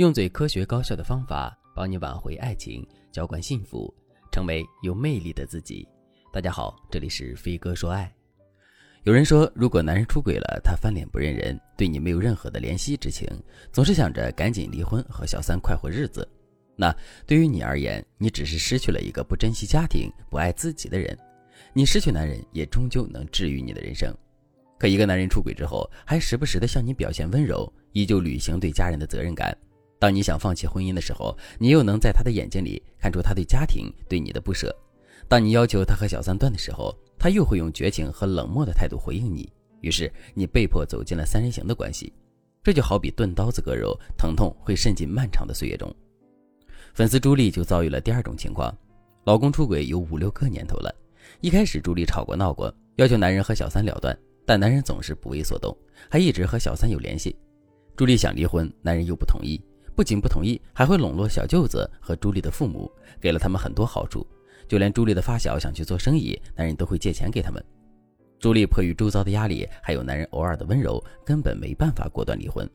用最科学高效的方法帮你挽回爱情，浇灌幸福，成为有魅力的自己。大家好，这里是飞哥说爱。有人说，如果男人出轨了，他翻脸不认人，对你没有任何的怜惜之情，总是想着赶紧离婚和小三快活日子，那对于你而言，你只是失去了一个不珍惜家庭、不爱自己的人。你失去男人，也终究能治愈你的人生。可一个男人出轨之后，还时不时的向你表现温柔，依旧履行对家人的责任感。当你想放弃婚姻的时候，你又能在他的眼睛里看出他对家庭对你的不舍；当你要求他和小三断的时候，他又会用绝情和冷漠的态度回应你。于是你被迫走进了三人行的关系。这就好比钝刀子割肉，疼痛会渗进漫长的岁月中。粉丝朱莉就遭遇了第二种情况：老公出轨有五六个年头了。一开始朱莉吵过闹过，要求男人和小三了断。但男人总是不为所动，还一直和小三有联系。朱莉想离婚，男人又不同意，不仅不同意，还会笼络小舅子和朱莉的父母，给了他们很多好处。就连朱莉的发小想去做生意，男人都会借钱给他们。朱莉迫于周遭的压力，还有男人偶尔的温柔，根本没办法果断离婚。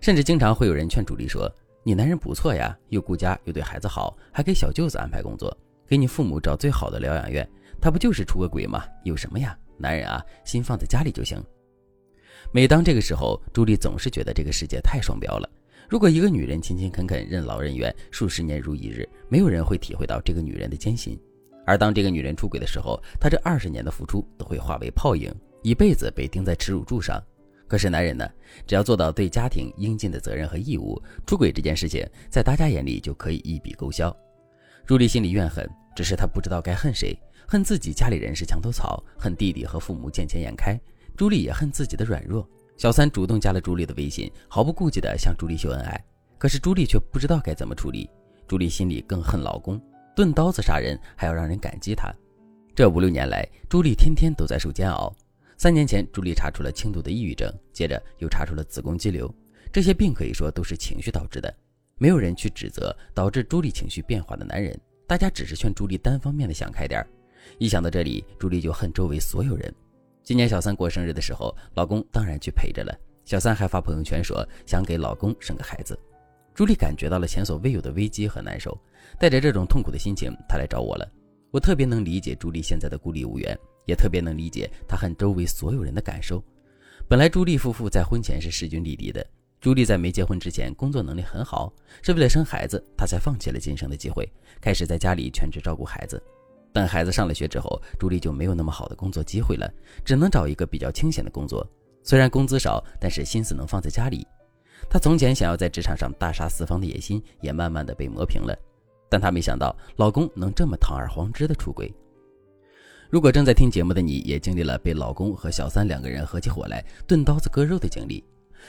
甚至经常会有人劝朱莉说：“你男人不错呀，又顾家又对孩子好，还给小舅子安排工作，给你父母找最好的疗养院，他不就是出个轨吗？有什么呀？”男人啊，心放在家里就行。每当这个时候，朱莉总是觉得这个世界太双标了。如果一个女人勤勤恳恳、任劳任怨，数十年如一日，没有人会体会到这个女人的艰辛。而当这个女人出轨的时候，她这二十年的付出都会化为泡影，一辈子被钉在耻辱柱上。可是男人呢，只要做到对家庭应尽的责任和义务，出轨这件事情在大家眼里就可以一笔勾销。朱莉心里怨恨，只是她不知道该恨谁。恨自己家里人是墙头草，恨弟弟和父母见钱眼开。朱莉也恨自己的软弱。小三主动加了朱莉的微信，毫不顾忌地向朱莉秀恩爱。可是朱莉却不知道该怎么处理。朱莉心里更恨老公，钝刀子杀人还要让人感激他。这五六年来，朱莉天天都在受煎熬。三年前，朱莉查出了轻度的抑郁症，接着又查出了子宫肌瘤。这些病可以说都是情绪导致的。没有人去指责导致朱莉情绪变化的男人，大家只是劝朱莉单方面的想开点儿。一想到这里，朱莉就恨周围所有人。今年小三过生日的时候，老公当然去陪着了。小三还发朋友圈说想给老公生个孩子。朱莉感觉到了前所未有的危机和难受，带着这种痛苦的心情，她来找我了。我特别能理解朱莉现在的孤立无援，也特别能理解她恨周围所有人的感受。本来朱莉夫妇在婚前是势均力敌的。朱莉在没结婚之前，工作能力很好，是为了生孩子，她才放弃了晋升的机会，开始在家里全职照顾孩子。但孩子上了学之后，朱莉就没有那么好的工作机会了，只能找一个比较清闲的工作。虽然工资少，但是心思能放在家里。她从前想要在职场上大杀四方的野心，也慢慢的被磨平了。但她没想到，老公能这么堂而皇之的出轨。如果正在听节目的你也经历了被老公和小三两个人合起伙来钝刀子割肉的经历，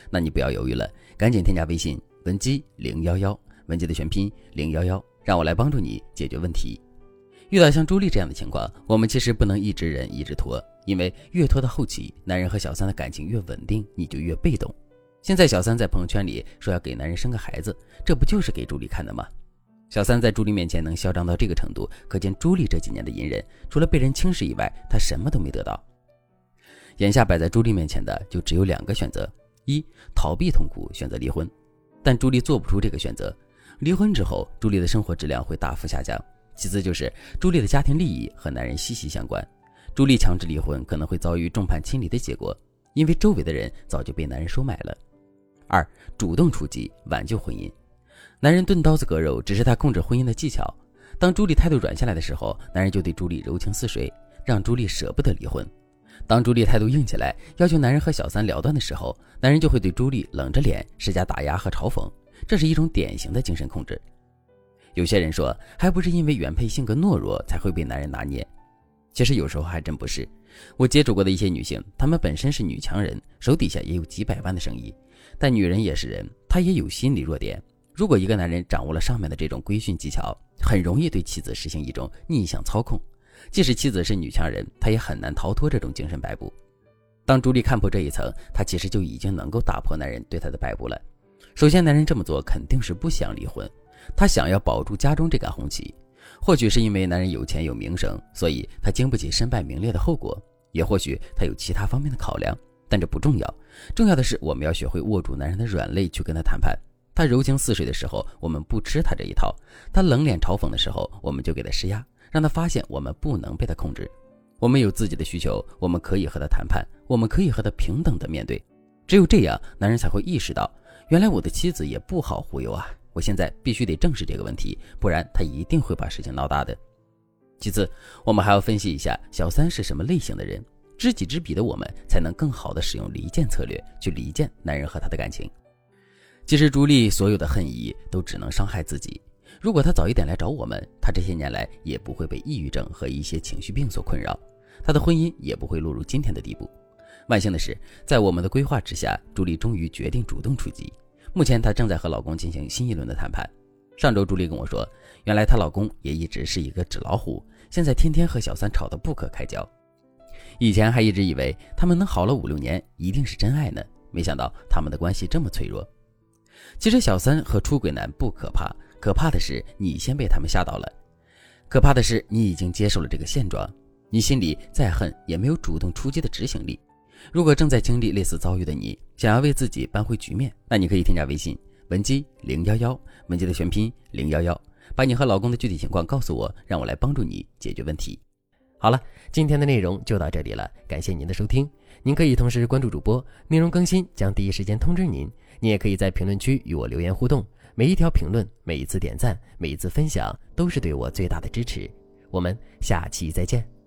那你不要犹豫了，赶紧添加微信文姬零幺幺，文姬的全拼零幺幺，让我来帮助你解决问题。遇到像朱莉这样的情况，我们其实不能一直忍一直拖，因为越拖到后期，男人和小三的感情越稳定，你就越被动。现在小三在朋友圈里说要给男人生个孩子，这不就是给朱莉看的吗？小三在朱莉面前能嚣张到这个程度，可见朱莉这几年的隐忍，除了被人轻视以外，她什么都没得到。眼下摆在朱莉面前的就只有两个选择：一逃避痛苦，选择离婚。但朱莉做不出这个选择，离婚之后，朱莉的生活质量会大幅下降。其次就是朱莉的家庭利益和男人息息相关，朱莉强制离婚可能会遭遇众叛亲离的结果，因为周围的人早就被男人收买了。二，主动出击挽救婚姻，男人钝刀子割肉只是他控制婚姻的技巧。当朱莉态度软下来的时候，男人就对朱莉柔情似水，让朱莉舍不得离婚；当朱莉态度硬起来，要求男人和小三了断的时候，男人就会对朱莉冷着脸施加打压和嘲讽，这是一种典型的精神控制。有些人说，还不是因为原配性格懦弱才会被男人拿捏。其实有时候还真不是。我接触过的一些女性，她们本身是女强人，手底下也有几百万的生意。但女人也是人，她也有心理弱点。如果一个男人掌握了上面的这种规训技巧，很容易对妻子实行一种逆向操控。即使妻子是女强人，她也很难逃脱这种精神摆布。当朱莉看破这一层，她其实就已经能够打破男人对她的摆布了。首先，男人这么做肯定是不想离婚。她想要保住家中这杆红旗，或许是因为男人有钱有名声，所以她经不起身败名裂的后果；也或许她有其他方面的考量，但这不重要。重要的是，我们要学会握住男人的软肋去跟他谈判。他他柔情似水的时候，我们不吃他这一套；他冷脸嘲讽的时候，我们就给他施压，让他发现我们不能被他控制。我们有自己的需求，我们可以和他谈判，我们可以和他平等的面对。只有这样，男人才会意识到，原来我的妻子也不好忽悠啊！我现在必须得正视这个问题，不然他一定会把事情闹大的。其次，我们还要分析一下小三是什么类型的人，知己知彼的我们才能更好的使用离间策略去离间男人和他的感情。其实朱莉所有的恨意都只能伤害自己。如果她早一点来找我们，她这些年来也不会被抑郁症和一些情绪病所困扰。她的婚姻也不会落入今天的地步。万幸的是，在我们的规划之下，朱莉终于决定主动出击。目前，她正在和老公进行新一轮的谈判。上周，朱莉跟我说，原来她老公也一直是一个纸老虎，现在天天和小三吵得不可开交。以前还一直以为他们能好了五六年，一定是真爱呢，没想到他们的关系这么脆弱。其实，小三和出轨男不可怕，可怕的是你先被他们吓到了。可怕的是，你已经接受了这个现状。你心里再恨，也没有主动出击的执行力。如果正在经历类似遭遇的你，想要为自己扳回局面，那你可以添加微信文姬零幺幺，文姬的全拼零幺幺，把你和老公的具体情况告诉我，让我来帮助你解决问题。好了，今天的内容就到这里了，感谢您的收听。您可以同时关注主播，内容更新将第一时间通知您。你也可以在评论区与我留言互动，每一条评论、每一次点赞、每一次分享，都是对我最大的支持。我们下期再见。